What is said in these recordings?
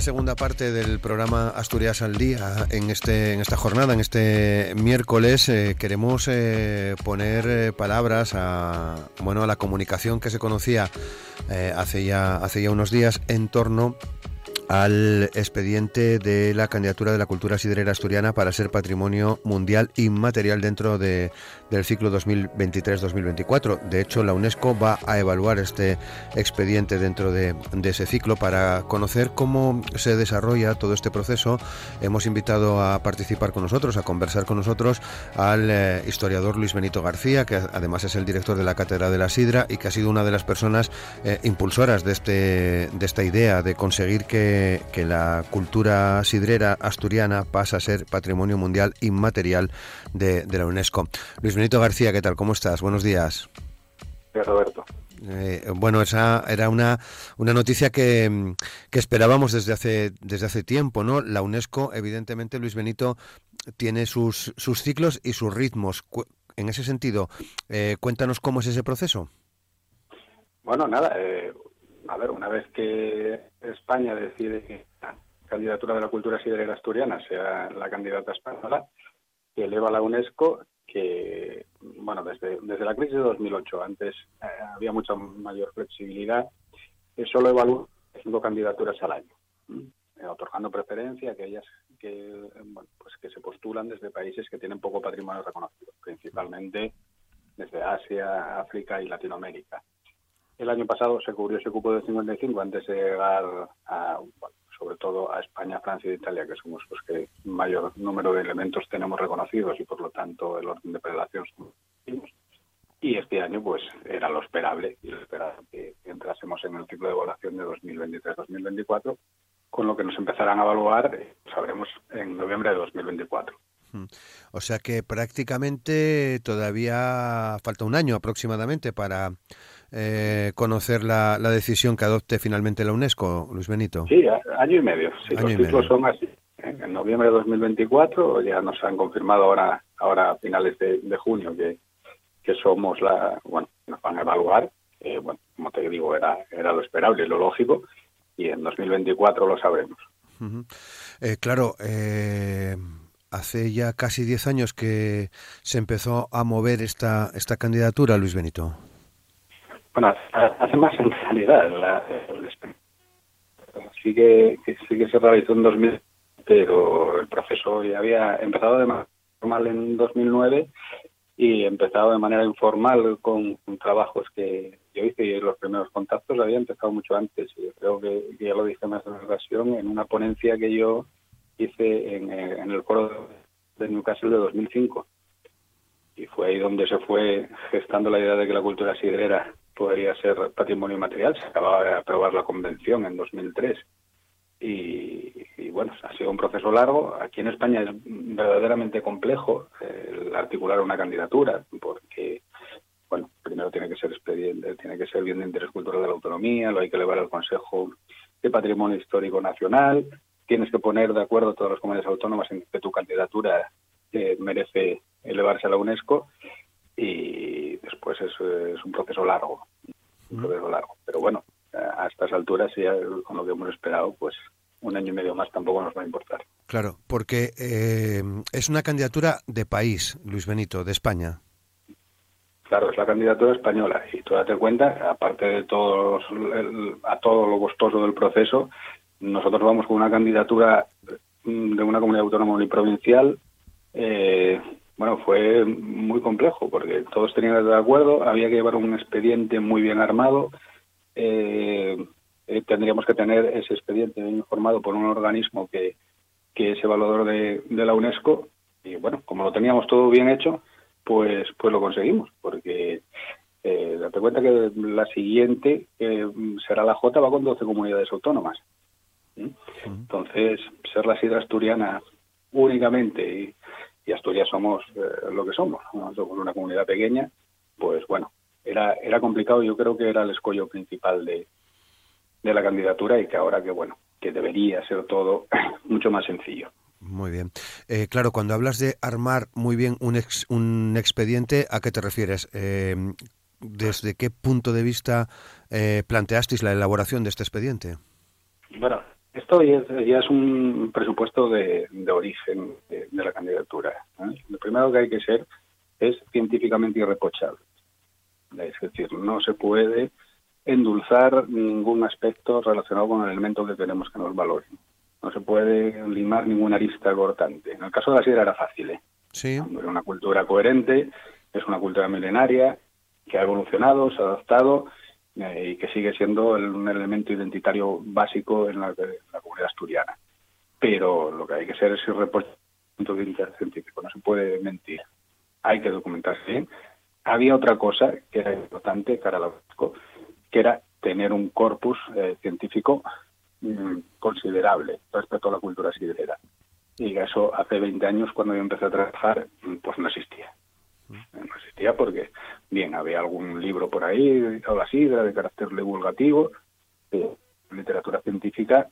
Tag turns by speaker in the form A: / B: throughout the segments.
A: Segunda parte del programa Asturias al Día, en, este, en esta jornada, en este miércoles, eh, queremos eh, poner eh, palabras a, bueno, a la comunicación que se conocía hace, ya, hace ya unos días en torno al expediente de la candidatura de la cultura siderera asturiana para ser patrimonio mundial inmaterial dentro de, del ciclo 2023-2024. De hecho, la UNESCO va a evaluar este expediente dentro de, ese ciclo para conocer cómo se desarrolla todo este proceso. Hemos invitado a participar con nosotros, a conversar con nosotros al eh, historiador Luis Benito García, que además es el director de la Cátedra de la Sidra y que ha sido una de las personas eh, impulsoras de, este, de esta idea de conseguir que, que la cultura sidrera asturiana pase a ser patrimonio mundial inmaterial de, de la UNESCO. Luis Benito García, ¿qué tal? ¿Cómo estás? Buenos días.
B: Roberto.
A: Eh, bueno, esa era una, una noticia que, esperábamos desde hace, desde hace tiempo, ¿no? La UNESCO, evidentemente, Luis Benito, tiene sus, sus ciclos y sus ritmos. En ese sentido, eh, cuéntanos cómo es ese proceso.
B: Bueno, nada, eh, a ver, una vez que España decide que la candidatura de la cultura siderera asturiana sea la candidata española, que eleva la UNESCO que, bueno, desde, desde la crisis de 2008, antes eh, había mucha mayor flexibilidad, que solo evalúa cinco candidaturas al año, eh, otorgando preferencia a aquellas que, pues que se postulan desde países que tienen poco patrimonio reconocido, principalmente desde Asia, África y Latinoamérica. El año pasado se cubrió ese cupo de 55 antes de llegar a, sobre todo a España, Francia e Italia, que somos los que mayor número de elementos tenemos reconocidos y por lo tanto el orden de prelación y este año pues era lo esperable y lo esperable que entrásemos en el ciclo de evaluación de 2023-2024 con lo que nos empezarán a evaluar eh, sabremos en noviembre de 2024.
A: O sea que prácticamente todavía falta un año aproximadamente para eh, conocer la, decisión que adopte finalmente la UNESCO, Luis Benito.
B: Sí, año y medio. los ciclos son así. En noviembre de 2024 ya nos han confirmado ahora, ahora a finales de, junio que, que somos la, bueno, nos van a evaluar. Eh, bueno, como te digo, era, era lo esperable, lo lógico, y en 2024 lo sabremos.
A: Eh, claro, hace ya casi 10 años que se empezó a mover esta, esta candidatura, Luis Benito.
B: Bueno, hace más en realidad. La, sí, que, sí que se realizó en 2000, pero el proceso ya había empezado de manera formal en 2009 y empezado de manera informal con, trabajos que yo hice y los primeros contactos había empezado mucho antes. Y creo que ya lo dije más en una ocasión en una ponencia que yo hice en, en el foro de Newcastle de 2005 y fue ahí donde se fue gestando la idea de que la cultura sidrera podría ser patrimonio material. Se acababa de aprobar la convención en 2003 y, bueno, ha sido un proceso largo. Aquí en España es verdaderamente complejo el articular una candidatura porque, bueno, primero tiene que ser expediente, tiene que ser bien de interés cultural de la autonomía, lo hay que elevar al Consejo de Patrimonio Histórico Nacional, tienes que poner de acuerdo todas las comunidades autónomas en que tu candidatura eh, merece elevarse a la UNESCO y después es, es un proceso largo, un proceso largo. Pero bueno, a estas alturas, ya con lo que hemos esperado, pues un año y medio más tampoco nos va a importar.
A: Claro, porque eh, es una candidatura de país, Luis Benito, de España.
B: Claro, es la candidatura española y tú date cuenta, aparte de todos, a todo lo costoso del proceso, nosotros vamos con una candidatura de una comunidad autónoma y provincial eh, bueno, fue muy complejo porque todos tenían de acuerdo, había que llevar un expediente muy bien armado, eh, eh, tendríamos que tener ese expediente informado por un organismo que, que es evaluador de, de, la UNESCO y bueno, como lo teníamos todo bien hecho, pues, pues lo conseguimos porque Eh, date cuenta que la siguiente, será la J, va con 12 comunidades autónomas. Entonces, ser la sidra asturiana únicamente, y, Asturias somos eh, lo que somos, somos una comunidad pequeña, pues bueno, era, era complicado, yo creo que era el escollo principal de, de la candidatura y que ahora que bueno, que debería ser todo mucho más sencillo.
A: Muy bien. Eh, claro, cuando hablas de armar muy bien un, un expediente, ¿a qué te refieres? Eh, ¿Desde qué punto de vista eh, planteasteis la elaboración de este expediente?
B: Bueno, esto ya es, un presupuesto de, origen de, la candidatura. Lo primero que hay que ser es científicamente irreprochable. Es decir, no se puede endulzar ningún aspecto relacionado con el elemento que queremos que nos valore. No se puede limar ninguna arista cortante. En el caso de la sidra era fácil. ¿eh?
A: Sí.
B: Es una cultura coherente, es una cultura milenaria que ha evolucionado, se ha adaptado eh, y que sigue siendo un elemento identitario básico en la, comunidad asturiana. Pero lo que hay que ser es irreprochable de interés científico, no se puede mentir. Hay que documentarse bien. Había otra cosa que era importante cara que era tener un corpus eh, científico mm, considerable respecto a la cultura sidrera. Y eso hace 20 años, cuando yo empecé a trabajar, pues no existía. No existía porque, bien, había algún libro por ahí a la sidra de carácter divulgativo, de literatura científica,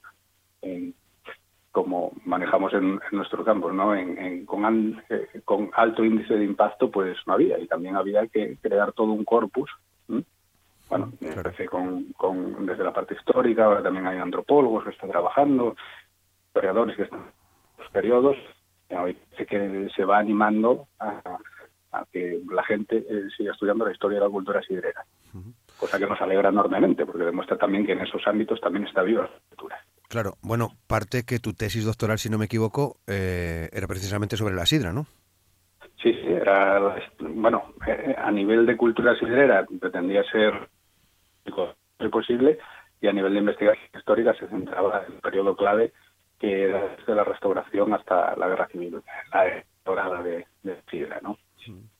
B: como manejamos en, nuestro campo, ¿no? En, con, eh, con, alto índice de impacto, pues no había. Y también había que crear todo un corpus bueno, empecé con, con, desde la parte histórica, ahora también hay antropólogos que están trabajando, historiadores que están en los periodos, que se va animando a, que la gente eh, siga estudiando la historia de la cultura sidrera, cosa que nos alegra enormemente, porque demuestra también que en esos ámbitos también está viva la cultura.
A: Claro, bueno, parte que tu tesis doctoral, si no me equivoco, eh, era precisamente sobre la sidra, ¿no?
B: Sí, sí, era, bueno, eh, a nivel de cultura sidrera pretendía ser posible y a nivel de investigación histórica se centraba en el periodo clave que era desde la restauración hasta la guerra civil, la dorada de, de Sidra, ¿no?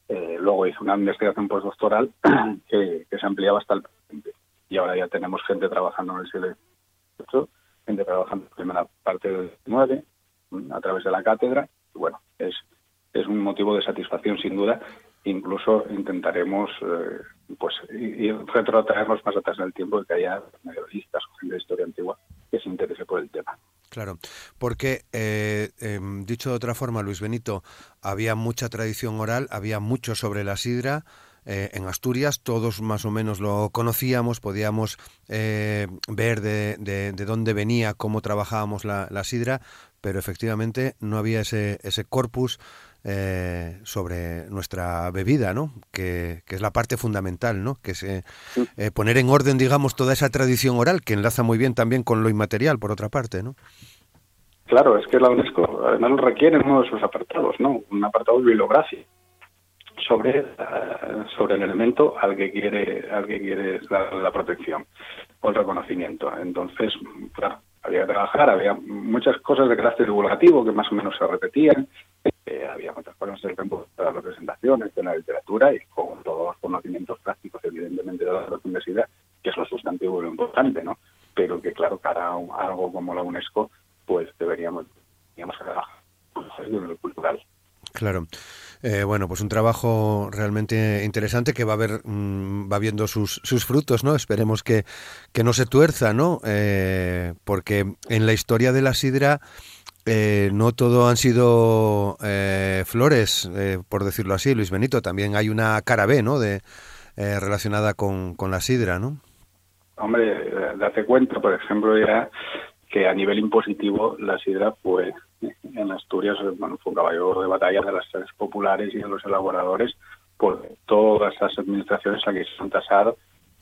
B: Eh, luego hizo una investigación postdoctoral que, que se ampliaba hasta el presente. Y ahora ya tenemos gente trabajando en el siglo XVIII, gente trabajando en la primera parte del XIX a través de la cátedra. Y bueno, es, es un motivo de satisfacción sin duda. Incluso intentaremos eh, pues y, retrotraernos más atrás en el tiempo de que haya medievalistas o gente de historia antigua que se interese por el tema.
A: Claro, porque eh, em, dicho de otra forma, Luis Benito, había mucha tradición oral, había mucho sobre la sidra. Eh, en Asturias todos más o menos lo conocíamos, podíamos ver de, de, dónde venía, cómo trabajábamos la, la sidra, pero efectivamente no había ese, ese corpus eh, sobre nuestra bebida, ¿no? Que, es la parte fundamental, ¿no? Que es eh, poner en orden, digamos, toda esa tradición oral que enlaza muy bien también con lo inmaterial, por otra parte, ¿no?
B: Claro, es que la UNESCO además requiere uno de sus apartados, ¿no? Un apartado bibliográfico sobre eh, sobre el elemento al que quiere al que quiere la, la protección o el reconocimiento. Entonces, claro, había que trabajar, había muchas cosas de carácter divulgativo que más o menos se repetían, eh, había muchas cosas del campo de las representaciones, de la literatura y con todos los conocimientos prácticos, evidentemente, de la universidad, que es lo sustantivo y lo importante, ¿no? Pero que, claro, para algo como la UNESCO, pues deberíamos, deberíamos trabajar en lo cultural.
A: Claro. Eh, bueno, pues un trabajo realmente interesante que va a ver, mm, va viendo sus, sus frutos, ¿no? Esperemos que, que no se tuerza, ¿no? Eh, porque en la historia de la sidra eh, no todo han sido flores, por decirlo así, Luis Benito. También hay una cara B, ¿no? De, relacionada con, con la sidra, ¿no?
B: Hombre, date cuenta, por ejemplo, ya que a nivel impositivo la sidra fue en Asturias bueno, fue un caballo de batalla de las clases populares y de los elaboradores por todas las administraciones a que se tasado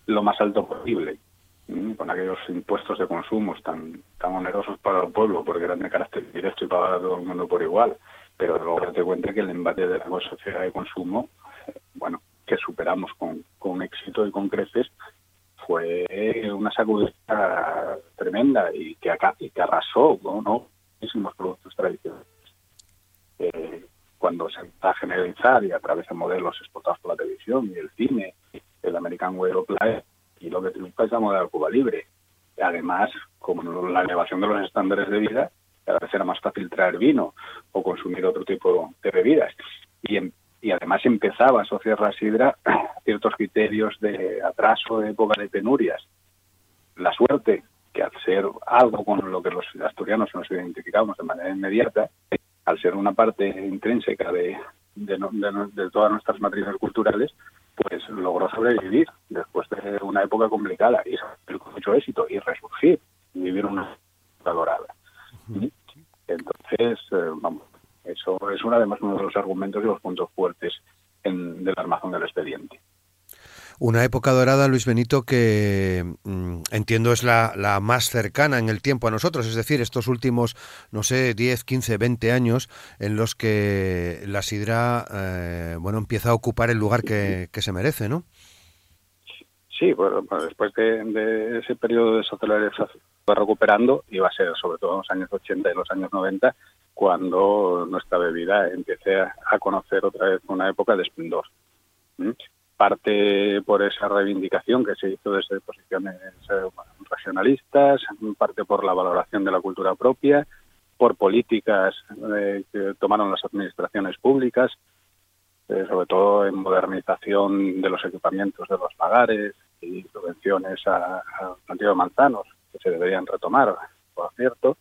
B: lo más alto posible con aquellos impuestos de consumo tan tan onerosos para el pueblo porque eran de carácter directo y para todo el mundo por igual. Pero luego date cuenta que el embate de la sociedad de consumo bueno que superamos con, con éxito y con creces fue una sacudida tremenda y que acá y que arrasó no muchísimos productos tradicionales. Eh, cuando se va a generalizar y a través de modelos exportados por la televisión y el cine, el American Way of Life, y lo que triunfa es la moda Cuba Libre. Además, como la elevación de los estándares de vida, cada vez era más fácil traer vino o consumir otro tipo de bebidas. Y, y además empezaba a asociar la sidra a ciertos criterios de atraso, de época de penurias. La suerte, que al ser algo con lo que los asturianos nos identificamos de manera inmediata, al ser una parte intrínseca de, de, todas nuestras matrices culturales, pues logró sobrevivir después de una época complicada y con mucho éxito y resurgir y vivir una época dorada. Entonces, eh, vamos, eso es una, además uno de los argumentos y los puntos fuertes en, del armazón del expediente.
A: Una época dorada, Luis Benito, que mm, entiendo es la, la, más cercana en el tiempo a nosotros, es decir, estos últimos, no sé, 10, 15, 20 años en los que la sidra, eh, bueno, empieza a ocupar el lugar que, se merece, ¿no?
B: Sí, bueno, después de, ese periodo de socialización va recuperando y va a ser sobre todo en los años 80 y los años 90 cuando nuestra bebida empiece a, conocer otra vez una época de esplendor parte por esa reivindicación que se hizo desde posiciones eh, regionalistas, parte por la valoración de la cultura propia, por políticas eh, que tomaron las administraciones públicas, eh, sobre todo en modernización de los equipamientos de los lagares y subvenciones a, a de manzanos, que se deberían retomar, por cierto,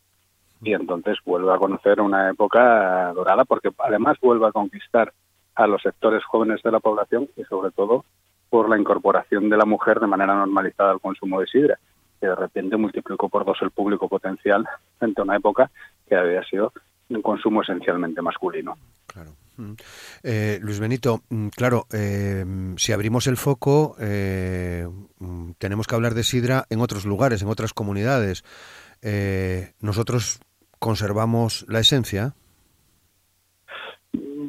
B: y entonces vuelve a conocer una época dorada porque además vuelve a conquistar a los sectores jóvenes de la población y sobre todo por la incorporación de la mujer de manera normalizada al consumo de sidra, que de repente multiplicó por dos el público potencial frente a una época que había sido un consumo esencialmente masculino.
A: Mm. Eh, Luis Benito, mm, claro, eh, si abrimos el foco, eh, mm, tenemos que hablar de sidra en otros lugares, en otras comunidades. nosotros conservamos la esencia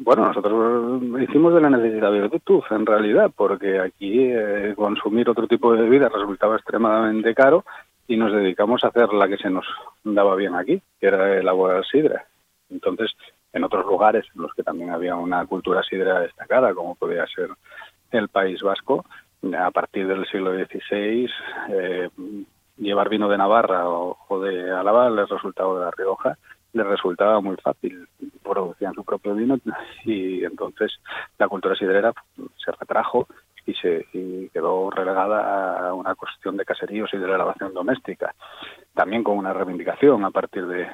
B: bueno, nosotros hicimos de la necesidad virtud, en realidad, porque aquí eh, consumir otro tipo de bebida resultaba extremadamente caro y nos dedicamos a hacer la que se nos daba bien aquí, que era elaborar sidra. Entonces, en otros lugares en los que también había una cultura sidra destacada, como podía ser el País Vasco, a partir del siglo XVI, eh, llevar vino de Navarra o, de Álava les resultaba de La Rioja les resultaba muy fácil, producían su propio vino y entonces la cultura sidrera se retrajo y se quedó relegada a una cuestión de caseríos y de la elaboración doméstica, también con una reivindicación a partir de,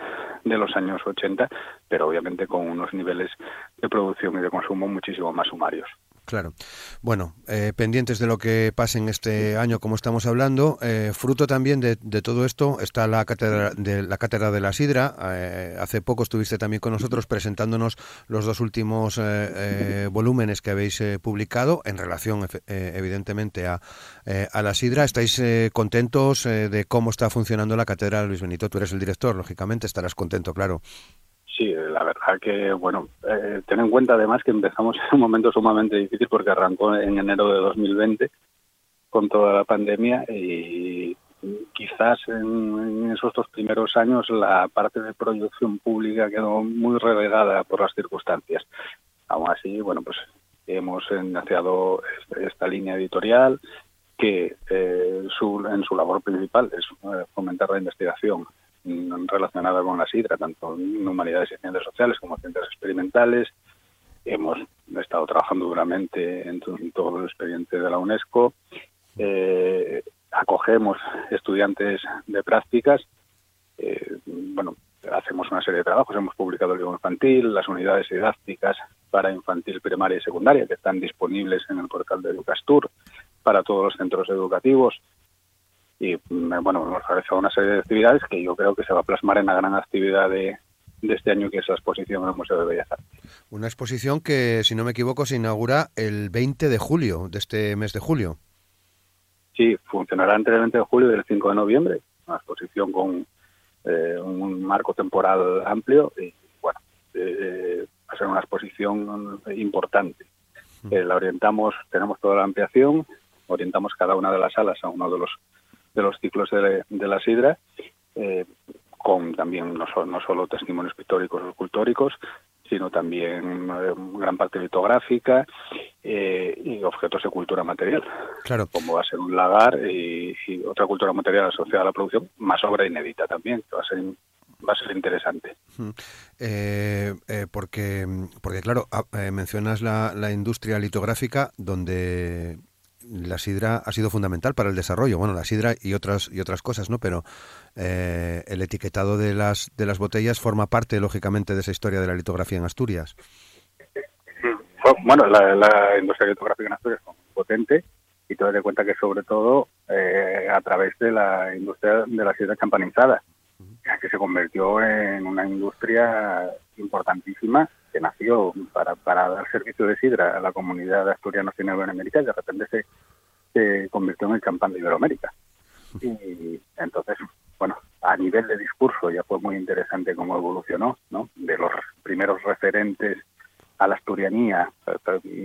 B: de los años 80, pero obviamente con unos niveles de producción y de consumo muchísimo más sumarios.
A: Claro. Bueno, eh, pendientes de lo que pase en este año, como estamos hablando, eh, fruto también de, todo esto está la cátedra de la cátedra de la sidra. Eh, hace poco estuviste también con nosotros presentándonos los dos últimos volúmenes que habéis publicado en relación, evidentemente, a, a, la sidra. ¿Estáis contentos de cómo está funcionando la cátedra, Luis Benito? Tú eres el director, lógicamente estarás contento, claro.
B: Sí, la verdad que, bueno, eh, ten en cuenta además que empezamos en un momento sumamente difícil porque arrancó en enero de 2020 con toda la pandemia y quizás en, esos dos primeros años la parte de producción pública quedó muy relegada por las circunstancias. Aún así, bueno, pues hemos este, esta línea editorial que eh, su, en su labor principal es eh, fomentar la investigación relacionada con la sidra, tanto en humanidades y ciencias sociales como ciencias experimentales. Hemos estado trabajando duramente en, todo el expediente de la UNESCO. Eh, acogemos estudiantes de prácticas. Eh, bueno, hacemos una serie de trabajos. Hemos publicado el libro infantil, las unidades didácticas para infantil, primaria y secundaria que están disponibles en el portal de Educastur para todos los centros educativos y mm, bueno, hemos realizado una serie de actividades que yo creo que se va a plasmar en la gran actividad de, este año que es la exposición en el Museo de Bellas Artes.
A: Una exposición que, si no me equivoco, se inaugura el 20 de julio, de este mes de julio.
B: Sí, funcionará entre el 20 de julio y el 5 de noviembre, una exposición con eh, un marco temporal amplio y bueno, eh, va a ser una exposición importante. Eh, la orientamos, tenemos toda la ampliación, orientamos cada una de las salas a uno de los de los ciclos de, la sidra, eh, con también no, no, solo testimonios pictóricos o escultóricos, sino también gran parte litográfica y objetos de cultura material.
A: Claro.
B: Como va a ser un lagar y, y, otra cultura material asociada a la producción, más obra inédita también, que va a ser va a ser interesante.
A: Eh, eh, porque, porque, claro, ah, eh, mencionas la, la, industria litográfica donde la sidra ha sido fundamental para el desarrollo. Bueno, la sidra y otras y otras cosas, ¿no? Pero el etiquetado de las de las botellas forma parte, lógicamente, de esa historia de la litografía en Asturias.
B: Bueno, la, la industria litográfica en Asturias es potente y te das cuenta que sobre todo a través de la industria de la sidra champanizada que se convirtió en una industria importantísima que nació para, para dar servicio de sidra a la comunidad en Iberoamérica y de repente se, se convirtió en el champán de Iberoamérica. Y entonces, bueno, a nivel de discurso ya fue muy interesante cómo evolucionó, ¿no? De los primeros referentes a la asturianía,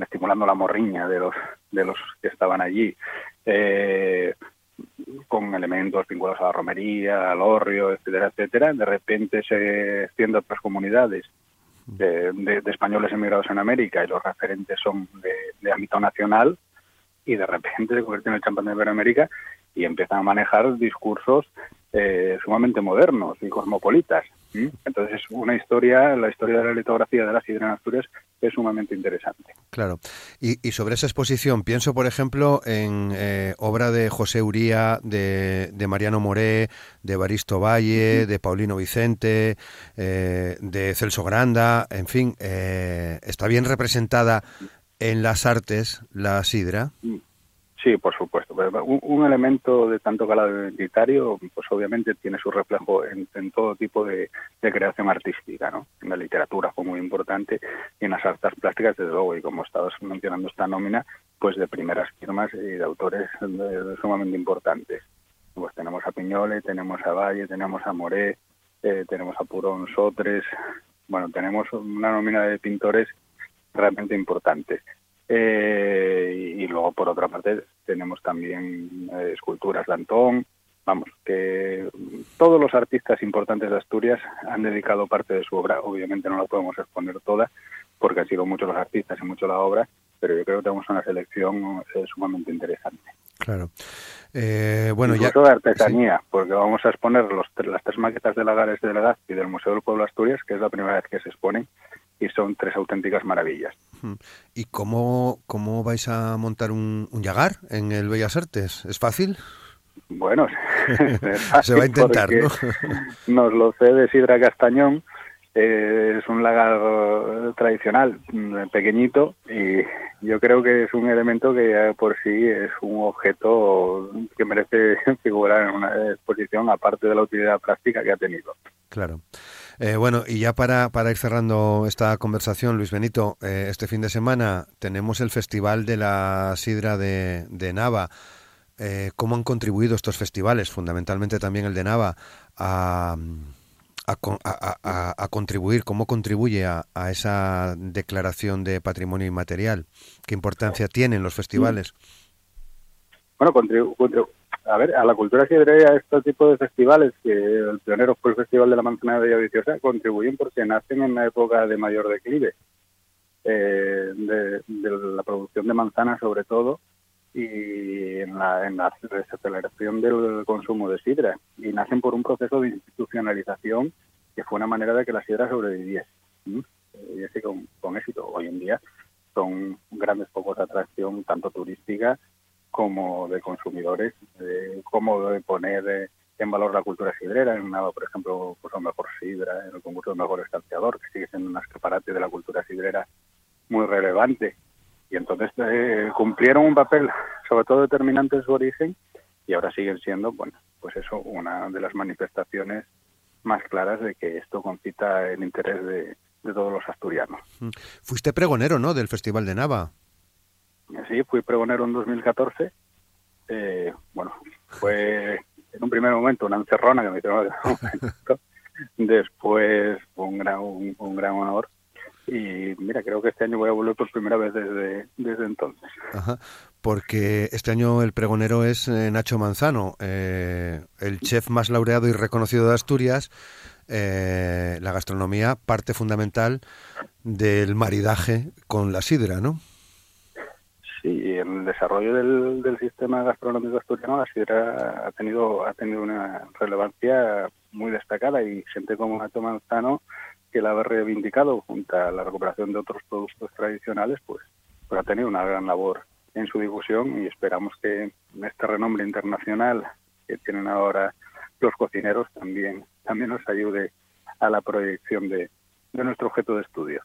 B: estimulando la morriña de los de los que estaban allí, eh, con elementos vinculados a la romería, al horrio, etcétera, etcétera. De repente se extiende a otras comunidades de, de, españoles emigrados en América y los referentes son de, ámbito nacional y de repente se convierte en el champán de Iberoamérica y empiezan a manejar discursos eh, sumamente modernos y cosmopolitas. Entonces, una historia, la historia de la litografía de la sidra en Asturias es sumamente interesante.
A: Claro. Y, sobre esa exposición, pienso, por ejemplo, en eh, obra de José Uría, de, Mariano Moré, de Baristo Valle, de Paulino Vicente, eh, de Celso Granda, en fin, eh, ¿está bien representada en las artes la sidra?
B: Sí, por supuesto. Pues, un, elemento de tanto calado identitario, pues obviamente tiene su reflejo en, todo tipo de, creación artística, ¿no? En la literatura fue muy importante y en las artes plásticas, desde luego, y como estabas mencionando esta nómina, pues de primeras firmas y de autores sumamente importantes. Pues tenemos a Piñole, tenemos a Valle, tenemos a Moré, eh, tenemos a Purón Sotres, bueno, tenemos una nómina de pintores realmente importantes. Eh, y, luego, por otra parte, tenemos también eh, esculturas de Antón. Vamos, que todos los artistas importantes de Asturias han dedicado parte de su obra. Obviamente no la podemos exponer toda, porque han sido muchos los artistas y mucho la obra, pero yo creo que tenemos una selección eh, sumamente interesante.
A: Claro. Eh, bueno,
B: Incluso de artesanía, porque vamos a exponer los, las tres maquetas de Lagares de Legazpi del Museo del Pueblo Asturias, que es la primera vez que se exponen, y son tres auténticas maravillas.
A: ¿Y cómo, cómo vais a montar un, un Yagar en el Bellas Artes? ¿Es fácil?
B: Bueno,
A: se va a intentar, ¿no?
B: Nos lo cede Sidra Castañón, eh, es un lagar tradicional, mm, pequeñito, y yo creo que es un elemento que por sí es un objeto que merece figurar en una exposición, aparte de la utilidad práctica que ha tenido.
A: Claro. Eh, bueno, y ya para, para ir cerrando esta conversación, Luis Benito, eh, este fin de semana tenemos el Festival de la Sidra de, de Nava. Eh, ¿Cómo han contribuido estos festivales, fundamentalmente también el de Nava, a, a, a, contribuir? ¿Cómo contribuye a, esa declaración de patrimonio inmaterial? ¿Qué importancia tienen los festivales?
B: Bueno, contribu a ver, a la cultura sidrera este tipo de festivales, que el pionero fue el Festival de la Manzana de Villaviciosa, contribuyen porque nacen en una época de mayor declive eh, de, la producción de manzanas sobre todo y en la, desaceleración del consumo de sidra y nacen por un proceso de institucionalización que fue una manera de que la sidra sobreviviese y así con, éxito. Hoy en día son grandes pocos de atracción tanto turística como de consumidores, de cómo de poner eh, en valor la cultura sidrera. En Nava, por ejemplo, pues un mejor sidra, en el concurso de mejor escanciador, que sigue siendo un escaparate de la cultura sidrera muy relevante. Y entonces eh, cumplieron un papel, sobre todo determinante en su origen, y ahora siguen siendo, bueno, pues eso, una de las manifestaciones más claras de que esto concita el interés de, todos los asturianos.
A: Fuiste pregonero, ¿no?, del Festival de Nava.
B: Sí, fui pregonero en 2014. Eh, bueno, fue en un primer momento una encerrona que me hicieron Después un gran, un, gran honor. Y mira, creo que este año voy a volver por primera vez desde, desde entonces.
A: Ajá, porque este año el pregonero es eh, Nacho Manzano, eh, el chef más laureado y reconocido de Asturias, eh, la gastronomía parte fundamental del maridaje con la sidra, ¿no?
B: El desarrollo del, sistema gastronómico asturiano ha tenido ha tenido una relevancia muy destacada y gente como Nato Manzano que la ha reivindicado junto a la recuperación de otros productos tradicionales, pues, pues ha tenido una gran labor en su difusión y esperamos que este renombre internacional que tienen ahora los cocineros también también nos ayude a la proyección de, de nuestro objeto de estudio.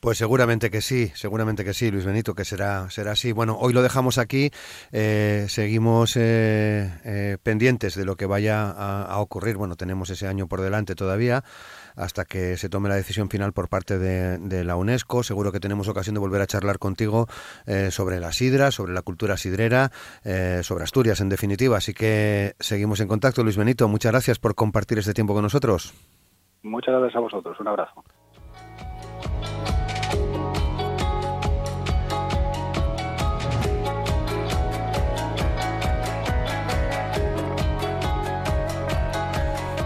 A: Pues seguramente que sí, seguramente que sí, Luis Benito, que será, será así. Bueno, hoy lo dejamos aquí, eh, seguimos eh, eh, pendientes de lo que vaya a, ocurrir. Bueno, tenemos ese año por delante todavía hasta que se tome la decisión final por parte de, la UNESCO. Seguro que tenemos ocasión de volver a charlar contigo sobre la sidra, sobre la cultura sidrera, sobre Asturias en definitiva. Así que seguimos en contacto, Luis Benito. Muchas gracias por compartir este tiempo con nosotros.
B: Muchas gracias a vosotros. Un abrazo.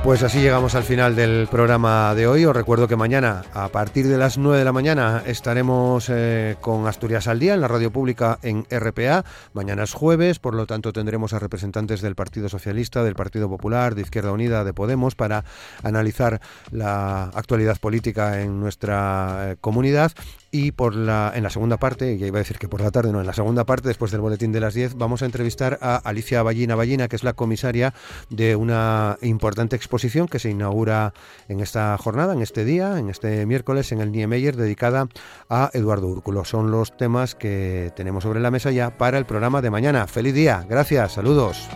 A: Pues así llegamos al final del programa de hoy. Os recuerdo que mañana, a partir de las 9 de la mañana, estaremos eh, con Asturias al Día en la radio pública en RPA. Mañana es jueves, por lo tanto tendremos a representantes del Partido Socialista, del Partido Popular, de Izquierda Unida, de Podemos, para analizar la actualidad política en nuestra eh, comunidad. Y por la, en la segunda parte, ya iba a decir que por la tarde, no, en la segunda parte, después del boletín de las 10, vamos a entrevistar a Alicia Ballina Ballina, que es la comisaria de una importante exposición que se inaugura en esta jornada, en este día, en este miércoles, en el Niemeyer, dedicada a Eduardo Úrculo. Son los temas que tenemos sobre la mesa ya para el programa de mañana. Feliz día, gracias, saludos.